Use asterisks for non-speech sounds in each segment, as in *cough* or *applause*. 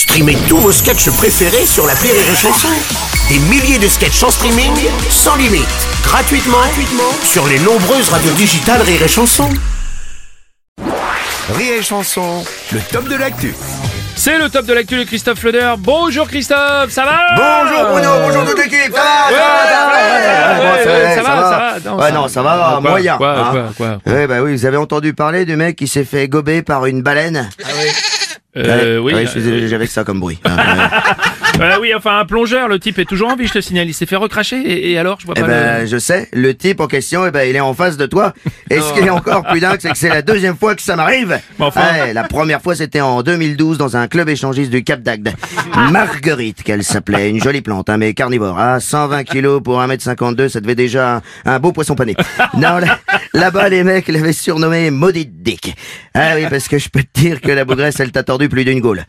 Streamez tous vos sketchs préférés sur la Rire et Chanson. Des milliers de sketchs en streaming, sans limite, gratuitement, gratuitement sur les nombreuses radios digitales Rire et Chanson. Rire et chanson, le top de l'actu. C'est le top de l'actu de Christophe Leder. Bonjour Christophe, ça va? Bonjour Bruno, bonjour toute l'équipe. Ça va, va, ça va, ça va. Non, Ouais, ça- non, ça va, Quoi, moyen. quoi, hein. quoi, quoi Ouais, bah oui, vous avez entendu parler du mec qui s'est fait gober par une baleine Euh, Ouais, oui, ouais, euh, désolé, j'avais que ça comme bruit. *laughs* hein. Euh, oui, enfin un plongeur, le type est toujours en vie, je te signale. Il s'est fait recracher et, et alors, je vois Eh pas ben, le... je sais, le type en question, eh ben, il est en face de toi. Et ce qui est encore plus dingue, c'est que c'est la deuxième fois que ça m'arrive. Enfin. Ouais, la première fois, c'était en 2012 dans un club échangiste du Cap d'Agde. Marguerite, qu'elle s'appelait, une jolie plante, hein, mais carnivore. Ah, 120 kilos pour 1m52, ça devait déjà un, un beau poisson pané. *laughs* Non, là- là-bas, les mecs l'avaient surnommé Maudite Dick. Ah oui, parce que je peux te dire que la bougresse, elle t'a tordu plus d'une gaule.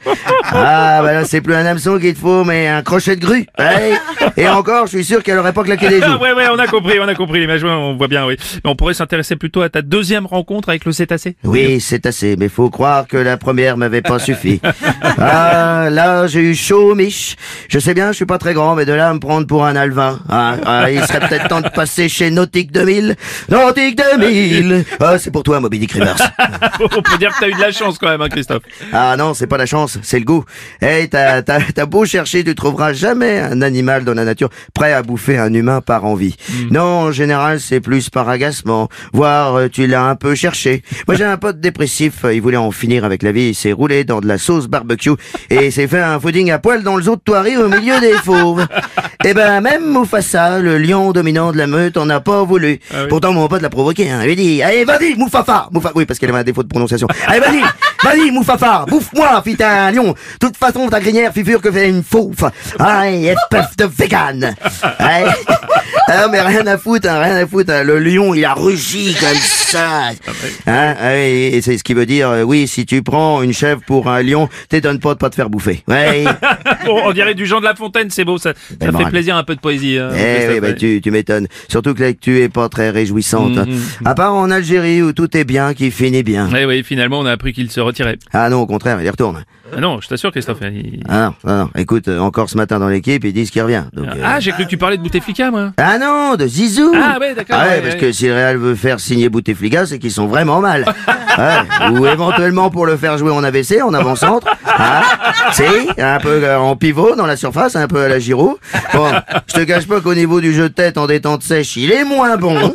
Ah, bah là, c'est plus un hameçon qu'il te faut, mais un crochet de grue. *laughs* Ouais. Et encore, je suis sûr qu'elle aurait pas claqué des joues. *laughs* Ouais, ouais, on a compris, on a compris ouais, on voit bien, oui. Mais on pourrait s'intéresser plutôt à ta deuxième rencontre avec le cétacé. Oui, assez, mais faut croire que la première m'avait pas suffi. *laughs* Ah, là, j'ai eu chaud, Mich. Je sais bien, je suis pas très grand, mais de là à me prendre pour un alvin. Ah, ah, il serait peut-être temps de passer chez Nautique 2000. Nautique 2000 Ah, c'est pour toi, Moby Dick Rivers. on peut dire que t'as eu de la chance quand même, hein, Christophe. Ah non, c'est pas la chance, c'est le goût. Hey, t'as, t'as, t'as beau chercher, tu trouveras jamais un animal dans la nature prêt à bouffer un humain par envie. Non, en général, c'est plus par agacement. Voire, euh, tu l'as un peu cherché. Moi, j'ai un pote dépressif, euh, il voulait en finir avec la vie, il s'est roulé dans de la sauce barbecue et s'est fait un pudding à poil dans le zoo de Thoiry au milieu des fauves. *laughs* Eh ben, même Mufasa, le lion dominant de la meute, en a pas voulu. Ah oui. Pourtant, mon pote l'a provoqué, hein. Il lui dit, allez, vas-y, Moufafa! Moufa, oui, parce qu'elle avait un défaut de prononciation. *laughs* Allez, vas-y, vas-y, Moufafa, bouffe-moi, fit un lion. De toute façon, ta grinière figure que fait une fauve. Aïe, espèce de vegan. Aïe. Ah, mais rien à foutre, hein, rien à foutre. hein. Le lion, il a rugi comme ça. Hein, ah oui, et c'est ce qui veut dire, euh, oui, si tu prends une chèvre pour un lion, t'étonnes pas de pas te faire bouffer. Ouais. *laughs* Bon, on dirait du Jean de La Fontaine, c'est beau, ça, ça Ben, fait bon. plaisir un peu de poésie. hein, Eh oui, bah, tu, tu m'étonnes. Surtout que l'actu est pas très réjouissante. hein. À part en Algérie où tout est bien, qui finit bien. Ouais, oui, finalement, on a appris qu'il se retirait. Ah non, au contraire, il y retourne. Ah non, je t'assure, Christophe. il- Ah non, ah non. Écoute, euh, encore ce matin dans l'équipe, ils disent qu'il revient. Donc, euh, Ah, j'ai cru que tu parlais de Bouteflika, moi. Ah non, de Zizou Ah ouais, d'accord, Ah ouais, ouais, parce ouais. que si le Real veut faire signer Bouteflika, c'est qu'ils sont vraiment mal. *laughs* Ouais, Ou éventuellement pour le faire jouer en AVC, en avant-centre. Ah, si, un peu euh, en pivot dans la surface, un peu à la Giroud. Bon, je te cache pas qu'au niveau du jeu de tête en détente sèche, il est moins bon.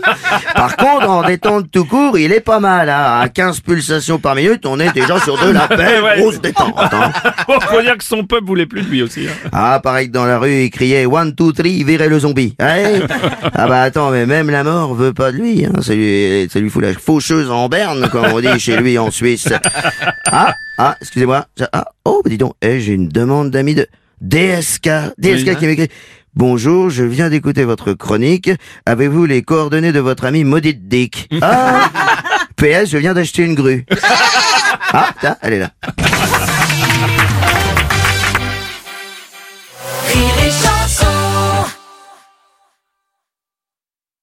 Par contre, en détente tout court, il est pas mal. hein. À 15 pulsations par minute, on est déjà sur de la belle Ouais. grosse détente. hein. Bon, faut dire que son peuple voulait plus de lui aussi. hein. Ah, pareil que dans la rue, il criait one, two, three, virez le zombie. Ah bah attends, mais même la mort veut pas de lui. Hein. Ça, lui ça lui fout la faucheuse en berne, comme on dit chez lui en Suisse. Ah, ah, excusez-moi. Ah, oh, bah dis donc, eh, j'ai une demande d'amis de DSK. DSK Oui. qui m'écrit. Bonjour, je viens d'écouter votre chronique. Avez-vous les coordonnées de votre ami Maudite Dick? *laughs* Ah PS, je viens d'acheter une grue. Ah, elle est là.